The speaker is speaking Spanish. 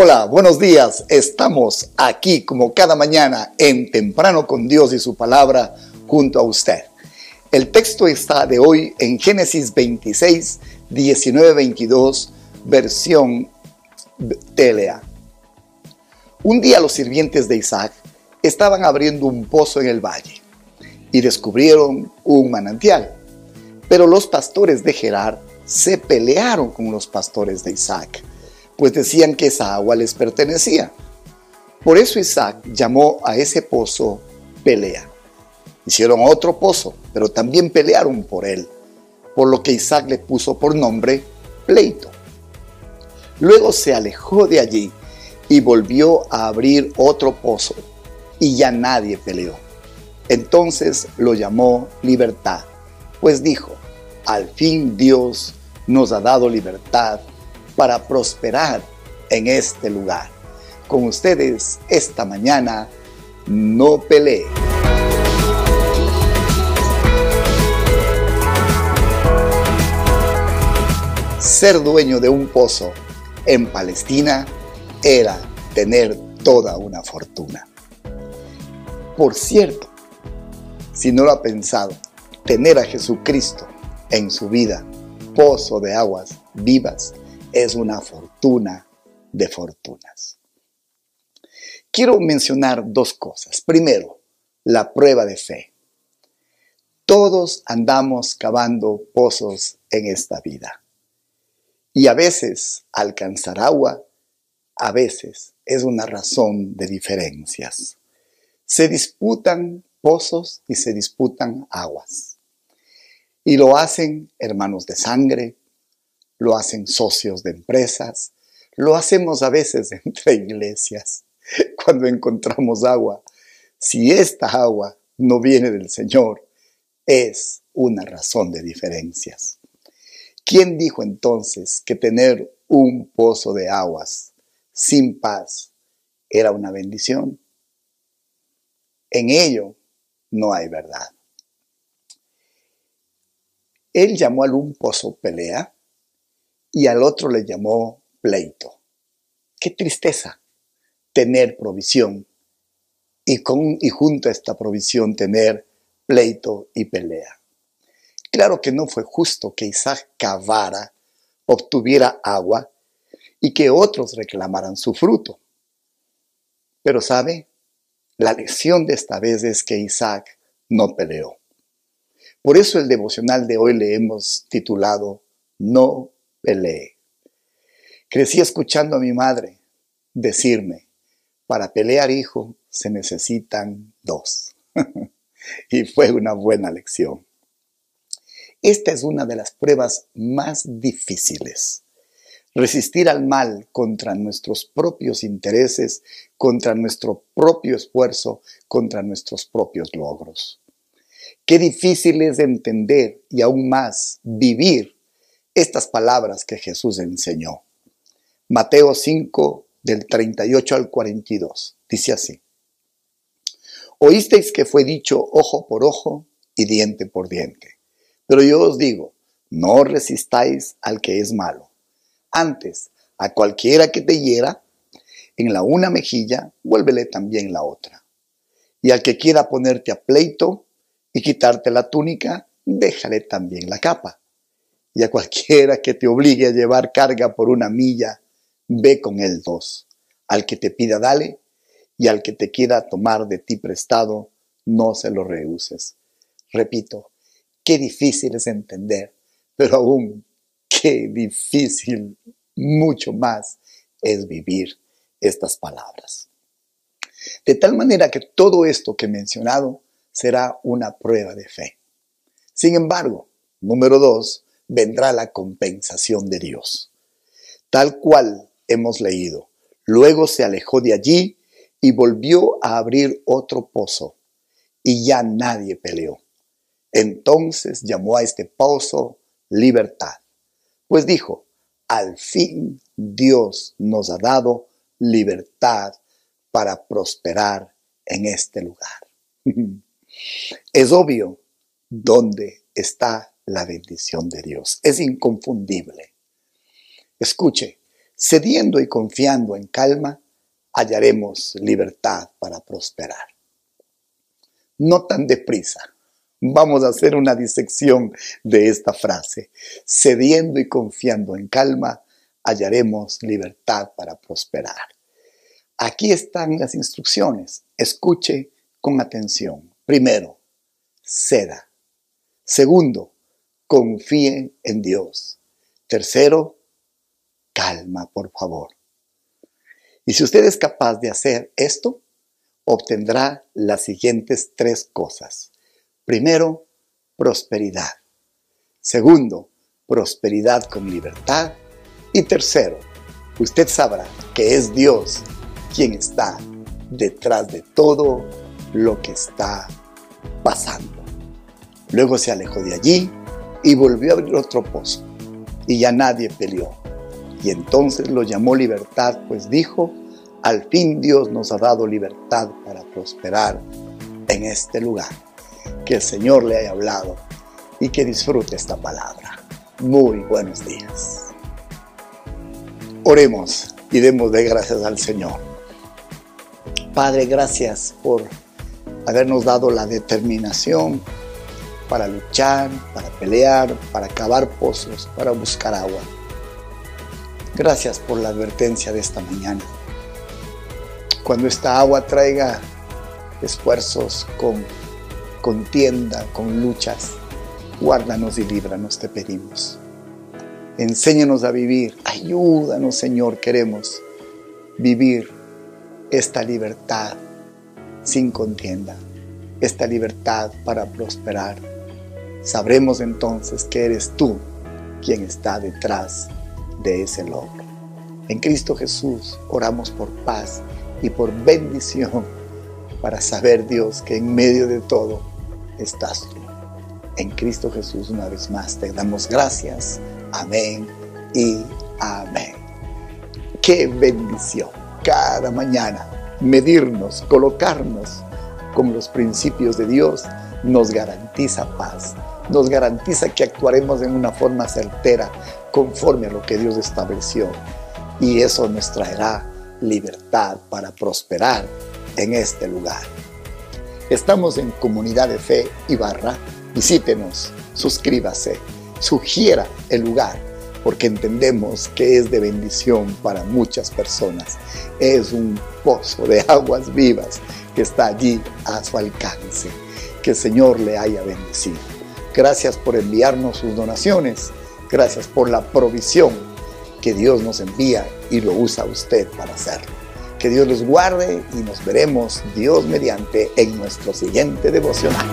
Hola, buenos días. Estamos aquí como cada mañana en Temprano con Dios y su palabra junto a usted. El texto está de hoy en Génesis 26, 19, 22, versión TLA. Un día los sirvientes de Isaac estaban abriendo un pozo en el valle y descubrieron un manantial. Pero los pastores de Gerar se pelearon con los pastores de Isaac pues decían que esa agua les pertenecía. Por eso Isaac llamó a ese pozo pelea. Hicieron otro pozo, pero también pelearon por él, por lo que Isaac le puso por nombre pleito. Luego se alejó de allí y volvió a abrir otro pozo, y ya nadie peleó. Entonces lo llamó libertad, pues dijo, al fin Dios nos ha dado libertad para prosperar en este lugar. Con ustedes esta mañana, no pelee. Ser dueño de un pozo en Palestina era tener toda una fortuna. Por cierto, si no lo ha pensado, tener a Jesucristo en su vida, pozo de aguas vivas, es una fortuna de fortunas. Quiero mencionar dos cosas. Primero, la prueba de fe. Todos andamos cavando pozos en esta vida. Y a veces alcanzar agua, a veces es una razón de diferencias. Se disputan pozos y se disputan aguas. Y lo hacen hermanos de sangre, lo hacen socios de empresas, lo hacemos a veces entre iglesias, cuando encontramos agua. Si esta agua no viene del Señor, es una razón de diferencias. ¿Quién dijo entonces que tener un pozo de aguas sin paz era una bendición? En ello no hay verdad. Él llamó al un pozo pelea y al otro le llamó pleito. Qué tristeza tener provisión y, con, y junto a esta provisión tener pleito y pelea. Claro que no fue justo que Isaac cavara, obtuviera agua y que otros reclamaran su fruto. Pero sabe, la lección de esta vez es que Isaac no peleó. Por eso el devocional de hoy le hemos titulado No pelee. Crecí escuchando a mi madre decirme, para pelear hijo se necesitan dos. y fue una buena lección. Esta es una de las pruebas más difíciles. Resistir al mal contra nuestros propios intereses, contra nuestro propio esfuerzo, contra nuestros propios logros. Qué difícil es entender y aún más vivir estas palabras que Jesús enseñó. Mateo 5, del 38 al 42, dice así. Oísteis que fue dicho ojo por ojo y diente por diente. Pero yo os digo, no resistáis al que es malo. Antes, a cualquiera que te hiera, en la una mejilla, vuélvele también la otra. Y al que quiera ponerte a pleito y quitarte la túnica, déjale también la capa y a cualquiera que te obligue a llevar carga por una milla, ve con él dos. Al que te pida, dale, y al que te quiera tomar de ti prestado, no se lo rehuses. Repito, qué difícil es entender, pero aún qué difícil, mucho más, es vivir estas palabras. De tal manera que todo esto que he mencionado será una prueba de fe. Sin embargo, número dos, vendrá la compensación de Dios. Tal cual hemos leído. Luego se alejó de allí y volvió a abrir otro pozo, y ya nadie peleó. Entonces llamó a este pozo libertad, pues dijo, al fin Dios nos ha dado libertad para prosperar en este lugar. es obvio dónde está la bendición de Dios. Es inconfundible. Escuche, cediendo y confiando en calma, hallaremos libertad para prosperar. No tan deprisa. Vamos a hacer una disección de esta frase. Cediendo y confiando en calma, hallaremos libertad para prosperar. Aquí están las instrucciones. Escuche con atención. Primero, ceda. Segundo, confíe en Dios. Tercero, calma, por favor. Y si usted es capaz de hacer esto, obtendrá las siguientes tres cosas. Primero, prosperidad. Segundo, prosperidad con libertad. Y tercero, usted sabrá que es Dios quien está detrás de todo lo que está pasando. Luego se alejó de allí y volvió a abrir otro pozo. Y ya nadie peleó. Y entonces lo llamó libertad, pues dijo, al fin Dios nos ha dado libertad para prosperar en este lugar. Que el Señor le haya hablado y que disfrute esta palabra. Muy buenos días. Oremos y demos de gracias al Señor. Padre, gracias por habernos dado la determinación para luchar, para pelear, para cavar pozos, para buscar agua. Gracias por la advertencia de esta mañana. Cuando esta agua traiga esfuerzos con contienda, con luchas, guárdanos y líbranos, te pedimos. Enséñanos a vivir, ayúdanos Señor, queremos vivir esta libertad sin contienda, esta libertad para prosperar. Sabremos entonces que eres tú quien está detrás de ese logro. En Cristo Jesús oramos por paz y por bendición para saber Dios que en medio de todo estás tú. En Cristo Jesús una vez más te damos gracias. Amén y amén. Qué bendición cada mañana medirnos, colocarnos con los principios de Dios nos garantiza paz, nos garantiza que actuaremos en una forma certera conforme a lo que Dios estableció y eso nos traerá libertad para prosperar en este lugar. Estamos en Comunidad de Fe y Barra. Visítenos, suscríbase, sugiera el lugar, porque entendemos que es de bendición para muchas personas. Es un pozo de aguas vivas que está allí a su alcance. Que el Señor le haya bendecido. Gracias por enviarnos sus donaciones. Gracias por la provisión que Dios nos envía y lo usa usted para hacerlo. Que Dios los guarde y nos veremos Dios mediante en nuestro siguiente devocional.